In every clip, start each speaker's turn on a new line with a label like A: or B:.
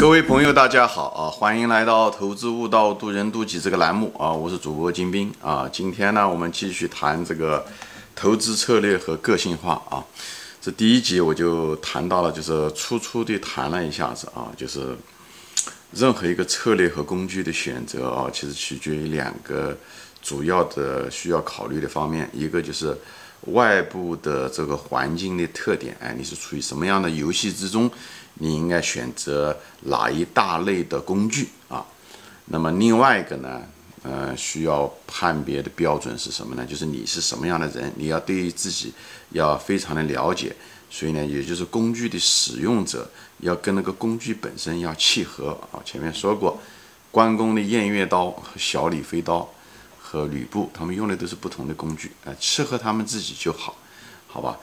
A: 各位朋友，大家好啊！欢迎来到《投资悟道，渡人渡己》这个栏目啊！我是主播金兵啊！今天呢，我们继续谈这个投资策略和个性化啊。这第一集我就谈到了，就是粗粗的谈了一下子啊，就是任何一个策略和工具的选择啊，其实取决于两个主要的需要考虑的方面，一个就是外部的这个环境的特点，哎，你是处于什么样的游戏之中？你应该选择哪一大类的工具啊？那么另外一个呢，呃，需要判别的标准是什么呢？就是你是什么样的人，你要对于自己要非常的了解。所以呢，也就是工具的使用者要跟那个工具本身要契合啊。前面说过，关公的偃月刀小李飞刀和吕布他们用的都是不同的工具啊，适合他们自己就好，好吧？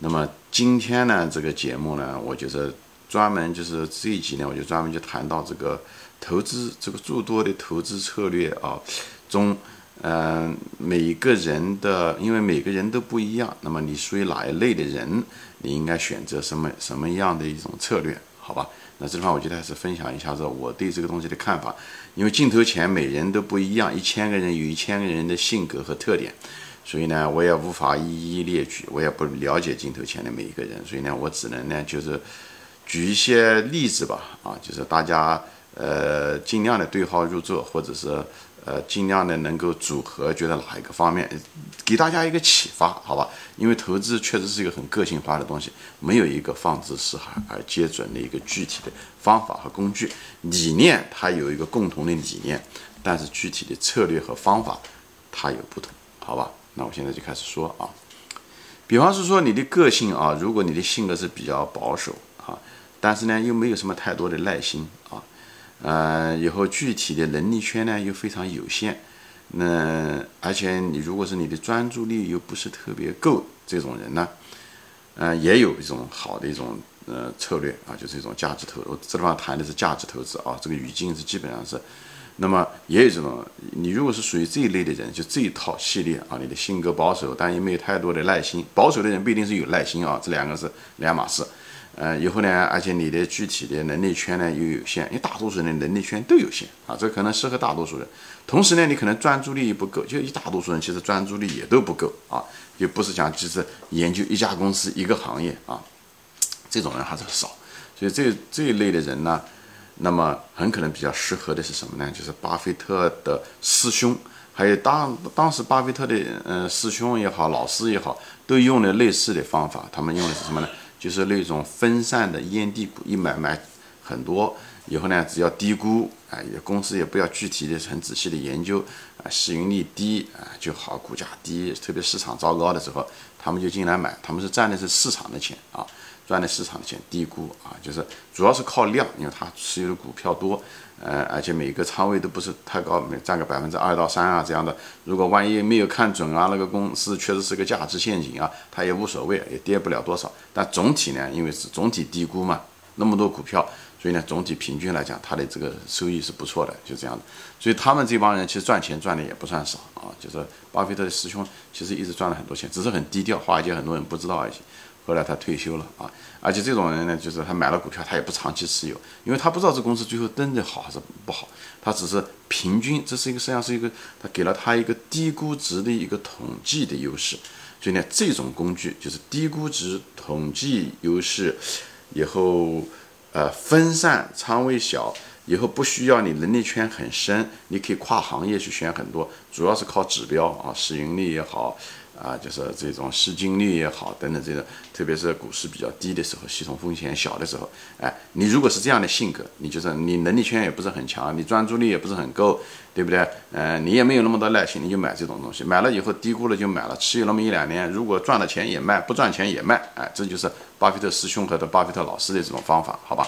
A: 那么今天呢，这个节目呢，我觉得。专门就是这一集呢，我就专门就谈到这个投资这个诸多的投资策略啊中，嗯，每个人的，因为每个人都不一样，那么你属于哪一类的人，你应该选择什么什么样的一种策略，好吧？那这地方我觉得还是分享一下子我对这个东西的看法，因为镜头前每人都不一样，一千个人有一千个人的性格和特点，所以呢，我也无法一一列举，我也不了解镜头前的每一个人，所以呢，我只能呢就是。举一些例子吧，啊，就是大家呃尽量的对号入座，或者是呃尽量的能够组合，觉得哪一个方面给大家一个启发，好吧？因为投资确实是一个很个性化的东西，没有一个放之四海而皆准的一个具体的方法和工具。理念它有一个共同的理念，但是具体的策略和方法它有不同，好吧？那我现在就开始说啊，比方是说你的个性啊，如果你的性格是比较保守。但是呢，又没有什么太多的耐心啊，呃，以后具体的能力圈呢又非常有限，那而且你如果是你的专注力又不是特别够，这种人呢，呃，也有一种好的一种呃策略啊，就是一种价值投，我这地方谈的是价值投资啊，这个语境是基本上是，那么也有这种，你如果是属于这一类的人，就这一套系列啊，你的性格保守，但又没有太多的耐心，保守的人不一定是有耐心啊，这两个是两码事。呃，以后呢，而且你的具体的能力圈呢又有限，因为大多数人的能力圈都有限啊，这可能适合大多数人。同时呢，你可能专注力不够，就一大多数人其实专注力也都不够啊，就不是讲就是研究一家公司一个行业啊，这种人还是少。所以这这一类的人呢，那么很可能比较适合的是什么呢？就是巴菲特的师兄，还有当当时巴菲特的嗯师兄也好，老师也好，都用了类似的方法，他们用的是什么呢？就是那种分散的烟蒂股，一买买很多，以后呢，只要低估，啊，也公司也不要具体的很仔细的研究，啊，市盈率低啊就好，股价低，特别市场糟糕的时候，他们就进来买，他们是赚的是市场的钱啊，赚的市场的钱，低估啊，就是主要是靠量，因为它持有的股票多。呃，而且每个仓位都不是太高，每占个百分之二到三啊这样的。如果万一没有看准啊，那个公司确实是个价值陷阱啊，它也无所谓，也跌不了多少。但总体呢，因为是总体低估嘛，那么多股票，所以呢，总体平均来讲，它的这个收益是不错的，就这样的。所以他们这帮人其实赚钱赚的也不算少啊，就是巴菲特的师兄，其实一直赚了很多钱，只是很低调，华尔街很多人不知道而已。后来他退休了啊，而且这种人呢，就是他买了股票，他也不长期持有，因为他不知道这公司最后真的好还是不好，他只是平均，这是一个实际上是一个，他给了他一个低估值的一个统计的优势，所以呢，这种工具就是低估值统计优势，以后呃分散仓位小，以后不需要你能力圈很深，你可以跨行业去选很多，主要是靠指标啊，市盈率也好。啊，就是这种市净率也好，等等这种，特别是股市比较低的时候，系统风险小的时候，哎，你如果是这样的性格，你就是你能力圈也不是很强，你专注力也不是很够，对不对？嗯，你也没有那么多耐心，你就买这种东西，买了以后低估了就买了，持有那么一两年，如果赚了钱也卖，不赚钱也卖，哎，这就是巴菲特师兄和的巴菲特老师的这种方法，好吧？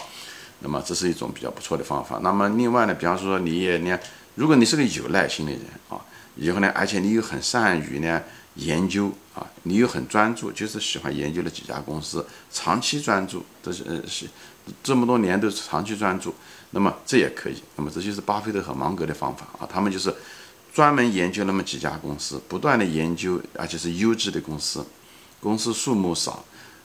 A: 那么这是一种比较不错的方法。那么另外呢，比方说你也你看，如果你是个有耐心的人啊，以后呢，而且你又很善于呢。研究啊，你又很专注，就是喜欢研究了几家公司，长期专注，这是呃是这么多年都是长期专注，那么这也可以。那么这就是巴菲特和芒格的方法啊，他们就是专门研究那么几家公司，不断的研究，而且是优质的公司，公司数目少，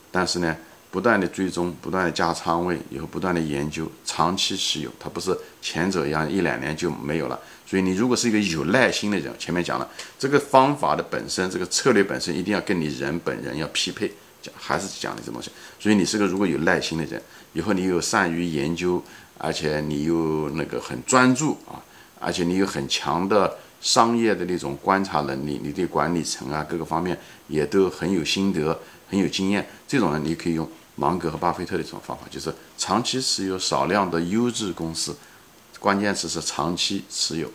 A: 但是呢，不断的追踪，不断的加仓位，以后不断的研究，长期持有，它不是前者一样一两年就没有了。所以你如果是一个有耐心的人，前面讲了这个方法的本身，这个策略本身一定要跟你人本人要匹配，讲还是讲的这东西。所以你是个如果有耐心的人，以后你又善于研究，而且你又那个很专注啊，而且你有很强的商业的那种观察能力，你对管理层啊各个方面也都很有心得，很有经验。这种人你可以用芒格和巴菲特的这种方法，就是长期持有少量的优质公司。关键词是长期持有，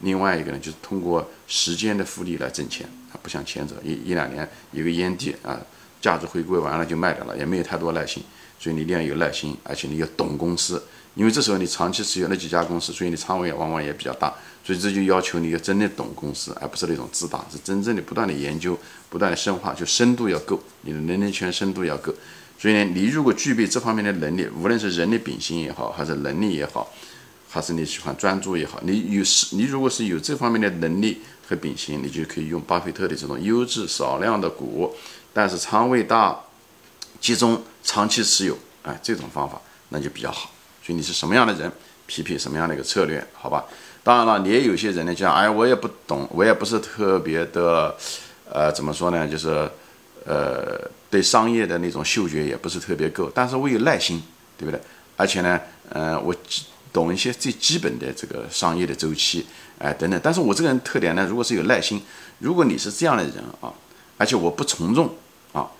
A: 另外一个呢，就是通过时间的复利来挣钱啊，不像前者一一两年一个烟蒂啊，价值回归完了就卖掉了，也没有太多耐心，所以你一定要有耐心，而且你要懂公司，因为这时候你长期持有那几家公司，所以你仓位往往也比较大，所以这就要求你要真的懂公司，而不是那种自大，是真正的不断的研究，不断的深化，就深度要够，你的能力圈深度要够，所以呢，你如果具备这方面的能力，无论是人的秉性也好，还是能力也好。还是你喜欢专注也好，你有是，你如果是有这方面的能力和秉性，你就可以用巴菲特的这种优质少量的股，但是仓位大、集中、长期持有，哎，这种方法那就比较好。所以你是什么样的人，匹配什么样的一个策略，好吧？当然了，你也有些人呢，讲，哎，我也不懂，我也不是特别的，呃，怎么说呢？就是，呃，对商业的那种嗅觉也不是特别够，但是我有耐心，对不对？而且呢，嗯，我。懂一些最基本的这个商业的周期，哎，等等。但是我这个人特点呢，如果是有耐心，如果你是这样的人啊，而且我不从众啊，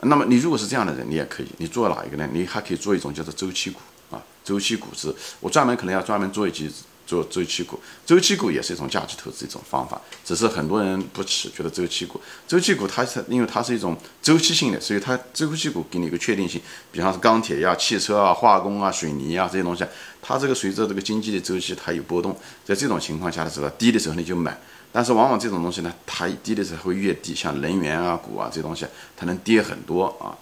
A: 那么你如果是这样的人，你也可以，你做哪一个呢？你还可以做一种叫做周期股啊，周期股是，我专门可能要专门做一集。做周期股，周期股也是一种价值投资一种方法，只是很多人不吃，觉得周期股，周期股它是因为它是一种周期性的，所以它周期股给你一个确定性，比方是钢铁呀、汽车啊、化工啊、水泥啊这些东西，它这个随着这个经济的周期它有波动，在这种情况下的时候，低的时候你就买，但是往往这种东西呢，它低的时候会越低，像能源啊股啊这东西，它能跌很多啊。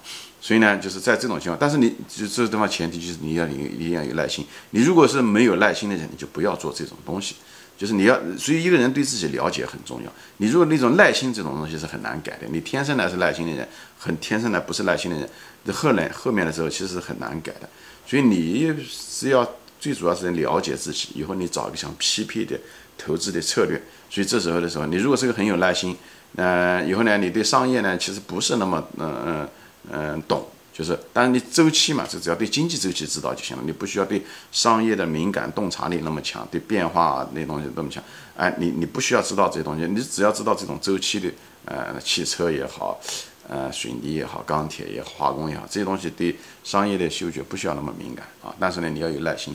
A: 所以呢，就是在这种情况，但是你就这地方前提就是你要你一定要有耐心。你如果是没有耐心的人，你就不要做这种东西。就是你要，所以一个人对自己了解很重要。你如果那种耐心这种东西是很难改的，你天生来是耐心的人，很天生来不是耐心的人，这后来后面的时候其实是很难改的。所以你是要最主要是了解自己，以后你找一个想匹配的投资的策略。所以这时候的时候，你如果是个很有耐心，呃，以后呢，你对商业呢其实不是那么嗯嗯。嗯，懂，就是，当然你周期嘛，就只要对经济周期知道就行了，你不需要对商业的敏感洞察力那么强，对变化那东西那么强。哎，你你不需要知道这些东西，你只要知道这种周期的，呃，汽车也好，呃，水泥也好，钢铁也好，化工也好，这些东西对商业的嗅觉不需要那么敏感啊。但是呢，你要有耐心，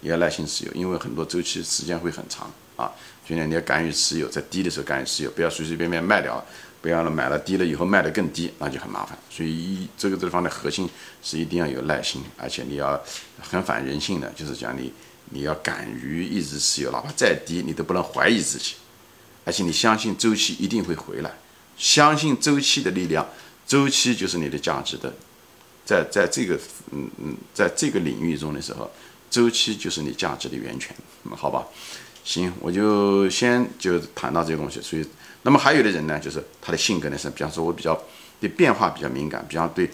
A: 也要耐心持有，因为很多周期时间会很长啊。所以呢，你要敢于持有，在低的时候敢于持有，不要随随便便卖掉。不要了，买了低了以后卖的更低，那就很麻烦。所以一这个地方的核心是一定要有耐心，而且你要很反人性的，就是讲你你要敢于一直持有，哪怕再低你都不能怀疑自己，而且你相信周期一定会回来，相信周期的力量，周期就是你的价值的，在在这个嗯嗯在这个领域中的时候，周期就是你价值的源泉，好吧？行，我就先就谈到这个东西，所以。那么还有的人呢，就是他的性格呢是，比方说我比较对变化比较敏感，比方对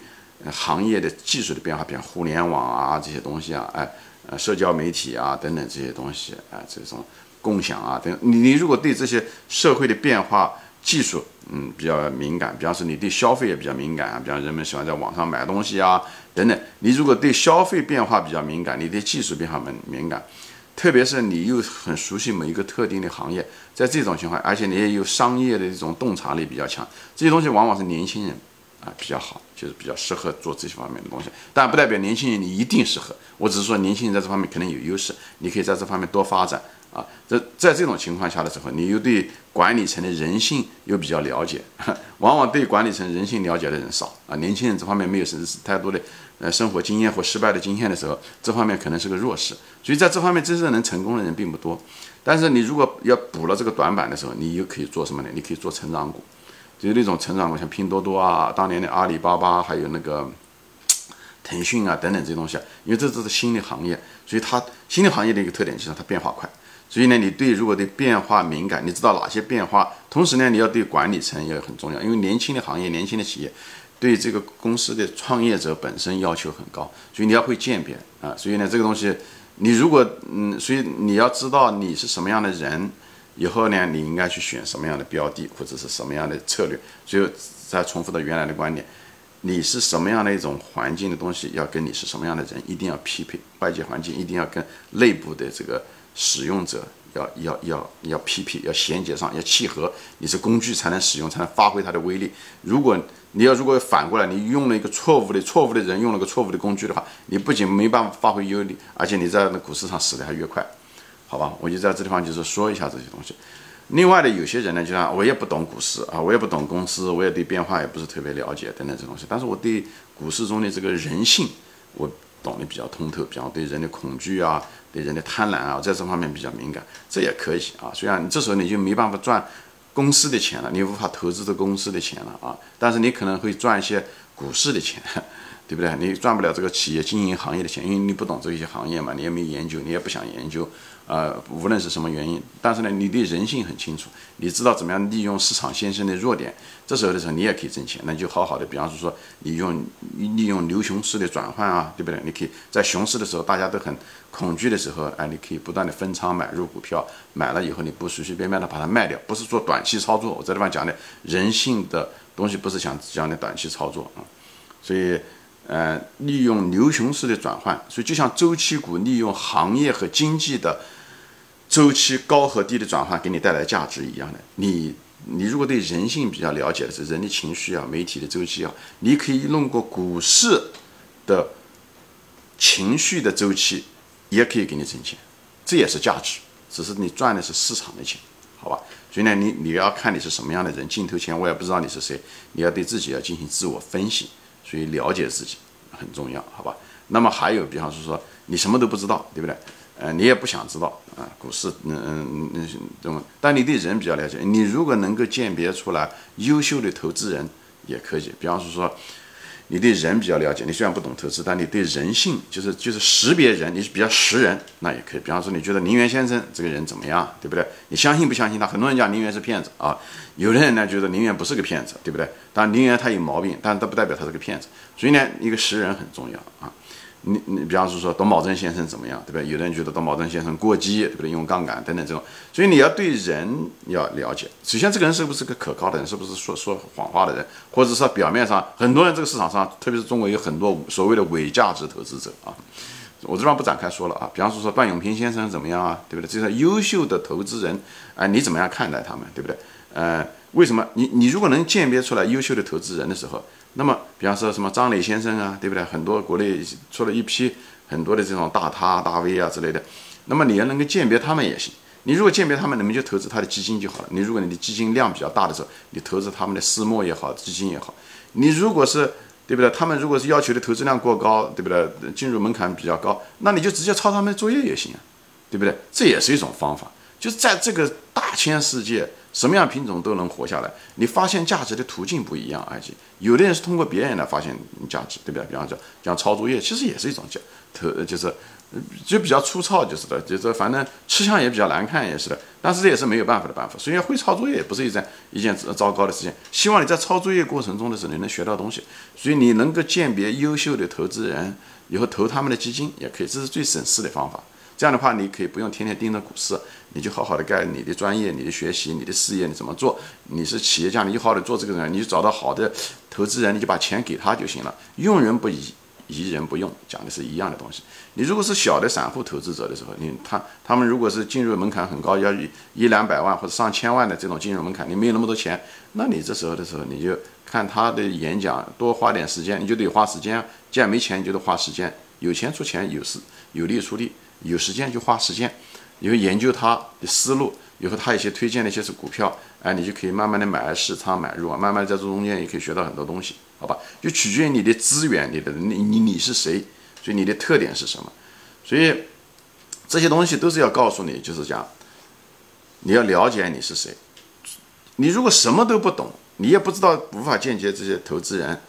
A: 行业的技术的变化，比方互联网啊这些东西啊，哎，呃，社交媒体啊等等这些东西啊，这种共享啊等，你你如果对这些社会的变化、技术，嗯，比较敏感，比方说你对消费也比较敏感啊，比方人们喜欢在网上买东西啊等等，你如果对消费变化比较敏感，你对技术变化敏敏感。特别是你又很熟悉某一个特定的行业，在这种情况，而且你也有商业的这种洞察力比较强，这些东西往往是年轻人啊比较好，就是比较适合做这些方面的东西。但不代表年轻人你一定适合，我只是说年轻人在这方面可能有优势，你可以在这方面多发展啊。这在这种情况下的时候，你又对管理层的人性又比较了解，往往对管理层人性了解的人少啊。年轻人这方面没有什太多的。呃，生活经验或失败的经验的时候，这方面可能是个弱势，所以在这方面真正能成功的人并不多。但是你如果要补了这个短板的时候，你又可以做什么呢？你可以做成长股，就是那种成长股，像拼多多啊，当年的阿里巴巴，还有那个腾讯啊等等这些东西啊，因为这都是新的行业，所以它新的行业的一个特点就是它变化快。所以呢，你对如果对变化敏感，你知道哪些变化，同时呢，你要对管理层也很重要，因为年轻的行业、年轻的企业。对这个公司的创业者本身要求很高，所以你要会鉴别啊。所以呢，这个东西你如果嗯，所以你要知道你是什么样的人，以后呢，你应该去选什么样的标的或者是什么样的策略。所以再重复到原来的观点，你是什么样的一种环境的东西，要跟你是什么样的人一定要匹配，外界环境一定要跟内部的这个使用者。要要要要匹配，要衔接上，要契合。你是工具才能使用，才能发挥它的威力。如果你要如果反过来，你用了一个错误的错误的人，用了个错误的工具的话，你不仅没办法发挥优力，而且你在那股市上死的还越快，好吧？我就在这地方就是说一下这些东西。另外的有些人呢，就像我也不懂股市啊，我也不懂公司，我也对变化也不是特别了解等等这东西。但是我对股市中的这个人性，我。懂得比较通透，比方对人的恐惧啊，对人的贪婪啊，在这方面比较敏感，这也可以啊。虽然你这时候你就没办法赚公司的钱了，你无法投资这公司的钱了啊，但是你可能会赚一些股市的钱。对不对？你赚不了这个企业经营行业的钱，因为你不懂这些行业嘛，你也没研究，你也不想研究，呃，无论是什么原因，但是呢，你对人性很清楚，你知道怎么样利用市场先生的弱点，这时候的时候你也可以挣钱，那就好好的，比方说你用利用牛熊市的转换啊，对不对？你可以在熊市的时候大家都很恐惧的时候，哎，你可以不断的分仓买入股票，买了以后你不随随便便的把它卖掉，不是做短期操作。我这地方讲的人性的东西不是想讲的短期操作啊，所以。呃，利用牛熊市的转换，所以就像周期股利用行业和经济的周期高和低的转换，给你带来价值一样的。你你如果对人性比较了解是人的情绪啊，媒体的周期啊，你可以弄过股市的情绪的周期，也可以给你挣钱，这也是价值，只是你赚的是市场的钱，好吧？所以呢，你你要看你是什么样的人，镜头前我也不知道你是谁，你要对自己要进行自我分析。所以了解自己很重要，好吧？那么还有，比方是说你什么都不知道，对不对？呃，你也不想知道啊，股市，嗯嗯嗯，这种，但你对人比较了解，你如果能够鉴别出来优秀的投资人，也可以，比方是说。你对人比较了解，你虽然不懂投资，但你对人性就是就是识别人，你是比较识人，那也可以。比方说，你觉得林园先生这个人怎么样，对不对？你相信不相信他？很多人讲林园是骗子啊，有的人呢觉得林园不是个骗子，对不对？但林园他有毛病，但是都不代表他是个骗子。所以呢，一个识人很重要啊。你你比方说说董宝珍先生怎么样，对不对？有的人觉得董宝珍先生过激，对不对？用杠杆等等这种，所以你要对人要了解。首先，这个人是不是个可靠的人？是不是说说谎话的人？或者说表面上很多人这个市场上，特别是中国有很多所谓的伪价值投资者啊。我这边不展开说了啊。比方说说段永平先生怎么样啊？对不对？这些优秀的投资人，哎，你怎么样看待他们？对不对？呃，为什么你你如果能鉴别出来优秀的投资人的时候？那么，比方说什么张磊先生啊，对不对？很多国内出了一批很多的这种大咖、大 V 啊之类的。那么你要能够鉴别他们也行。你如果鉴别他们，你们就投资他的基金就好了。你如果你的基金量比较大的时候，你投资他们的私募也好，基金也好。你如果是对不对？他们如果是要求的投资量过高，对不对？进入门槛比较高，那你就直接抄他们的作业也行啊，对不对？这也是一种方法。就是在这个大千世界。什么样品种都能活下来，你发现价值的途径不一样，而且有的人是通过别人来发现价值，对不对？比方说讲抄作业，其实也是一种叫投，就是就比较粗糙，就是的，就是反正吃相也比较难看，也是的。但是这也是没有办法的办法。所以会抄作业也不是一件一件糟糕的事情。希望你在抄作业过程中的时候，你能学到东西。所以你能够鉴别优秀的投资人，以后投他们的基金也可以，这是最省事的方法。这样的话，你可以不用天天盯着股市，你就好好的干你的专业、你的学习、你的事业，你怎么做？你是企业家，你就好好的做这个人，你就找到好的投资人，你就把钱给他就行了。用人不疑，疑人不用，讲的是一样的东西。你如果是小的散户投资者的时候，你他他们如果是进入门槛很高，要一两百万或者上千万的这种进入门槛，你没有那么多钱，那你这时候的时候，你就看他的演讲，多花点时间，你就得花时间。既然没钱，你就得花时间。有钱出钱，有时有力出力。有时间就花时间，以后研究他的思路，以后他一些推荐的一些是股票，哎，你就可以慢慢的买市仓买入啊，慢慢在这中间也可以学到很多东西，好吧？就取决于你的资源，你的你你你是谁，所以你的特点是什么？所以这些东西都是要告诉你，就是讲你要了解你是谁。你如果什么都不懂，你也不知道无法间接这些投资人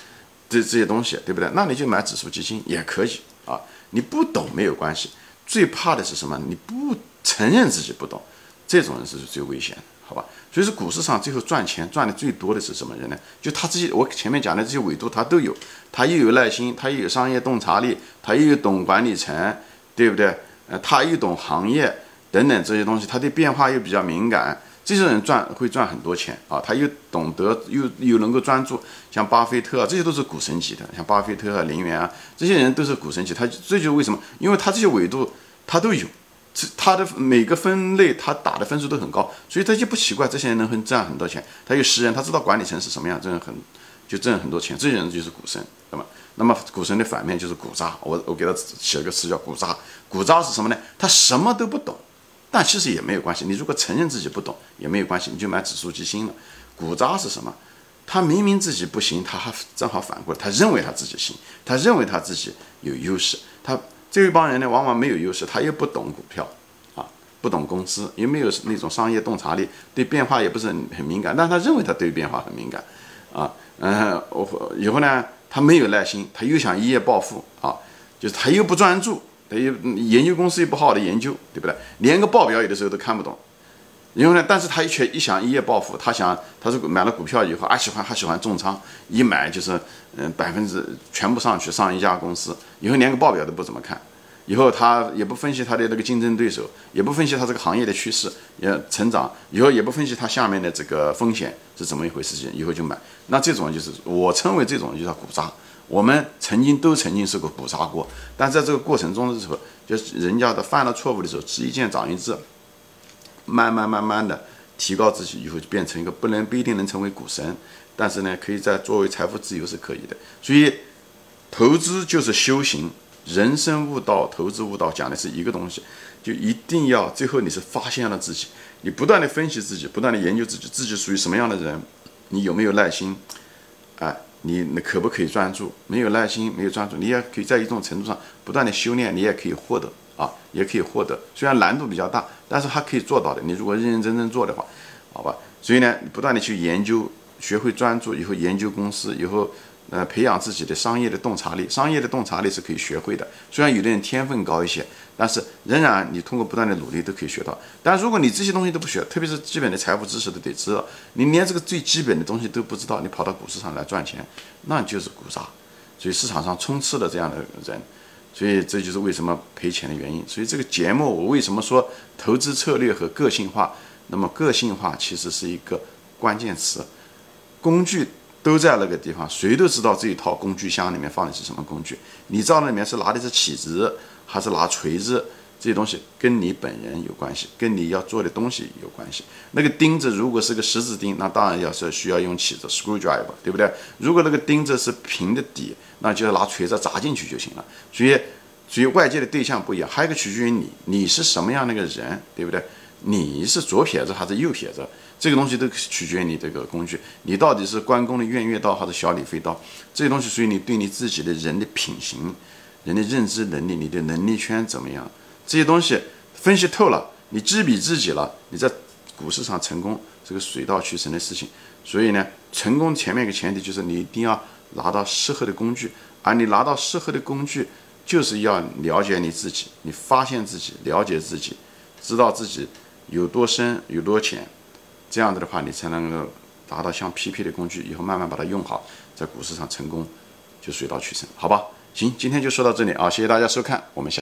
A: 这这些东西，对不对？那你就买指数基金也可以啊，你不懂没有关系。最怕的是什么？你不承认自己不懂，这种人是最危险的。好吧？所以说股市上最后赚钱赚的最多的是什么人呢？就他自己我前面讲的这些维度他都有，他又有耐心，他又有商业洞察力，他又有懂管理层，对不对？呃，他又懂行业等等这些东西，他对变化又比较敏感，这些人赚会赚很多钱啊！他又懂得又又能够专注，像巴菲特啊，这些都是股神级的，像巴菲特啊、林园啊，这些人都是股神级。他这就是为什么？因为他这些维度他都有。这他的每个分类，他打的分数都很高，所以他就不奇怪这些人能很赚很多钱。他有识人，他知道管理层是什么样，挣很就挣很多钱。这些人就是股神，那么？那么股神的反面就是股渣。我我给他写了个词叫股渣。股渣是什么呢？他什么都不懂，但其实也没有关系。你如果承认自己不懂也没有关系，你就买指数基金了。股渣是什么？他明明自己不行，他还正好反过来，他认为他自己行，他认为他自己有优势，他。这一帮人呢，往往没有优势，他又不懂股票，啊，不懂公司，也没有那种商业洞察力，对变化也不是很很敏感，但他认为他对变化很敏感，啊，嗯，我以后呢，他没有耐心，他又想一夜暴富，啊，就是他又不专注，他又研究公司又不好好的研究，对不对？连个报表有的时候都看不懂。因为呢，但是他一却一想一夜暴富，他想他是买了股票以后啊喜欢还喜欢重仓，一买就是嗯百分之全部上去上一家公司，以后连个报表都不怎么看，以后他也不分析他的那个竞争对手，也不分析他这个行业的趋势也成长，以后也不分析他下面的这个风险是怎么一回事情，以后就买，那这种就是我称为这种就叫股渣。我们曾经都曾经是个股渣过，但在这个过程中的时候，就是人家的犯了错误的时候，吃一堑长一智。慢慢慢慢的提高自己以后，就变成一个不能不一定能成为股神，但是呢，可以在作为财富自由是可以的。所以，投资就是修行，人生悟道、投资悟道讲的是一个东西，就一定要最后你是发现了自己，你不断的分析自己，不断的研究自己，自己属于什么样的人，你有没有耐心，哎，你可不可以专注？没有耐心，没有专注，你也可以在一种程度上不断的修炼，你也可以获得。啊，也可以获得，虽然难度比较大，但是还可以做到的。你如果认认真真做的话，好吧。所以呢，不断的去研究，学会专注以后，研究公司以后，呃，培养自己的商业的洞察力。商业的洞察力是可以学会的。虽然有的人天分高一些，但是仍然你通过不断的努力都可以学到。但如果你这些东西都不学，特别是基本的财务知识都得知道，你连这个最基本的东西都不知道，你跑到股市上来赚钱，那就是股渣。所以市场上充斥了这样的人。所以这就是为什么赔钱的原因。所以这个节目我为什么说投资策略和个性化？那么个性化其实是一个关键词，工具都在那个地方，谁都知道这一套工具箱里面放的是什么工具。你知道那里面是拿的是起子还是拿锤子？这些东西跟你本人有关系，跟你要做的东西有关系。那个钉子如果是个十字钉，那当然要是需要用起子 screwdriver，对不对？如果那个钉子是平的底，那就要拿锤子砸进去就行了。所以，所以外界的对象不一样，还有一个取决于你，你是什么样的一个人，对不对？你是左撇子还是右撇子？这个东西都取决于你这个工具，你到底是关公的偃月刀还是小李飞刀？这些东西属于你对你自己的人的品行、人的认知能力、你的能力圈怎么样？这些东西分析透了，你知彼知己了，你在股市上成功，这个水到渠成的事情。所以呢，成功前面一个前提就是你一定要拿到适合的工具，而你拿到适合的工具，就是要了解你自己，你发现自己，了解自己，知道自己有多深有多浅，这样子的话，你才能够达到像 P P 的工具，以后慢慢把它用好，在股市上成功就水到渠成，好吧？行，今天就说到这里啊，谢谢大家收看，我们下。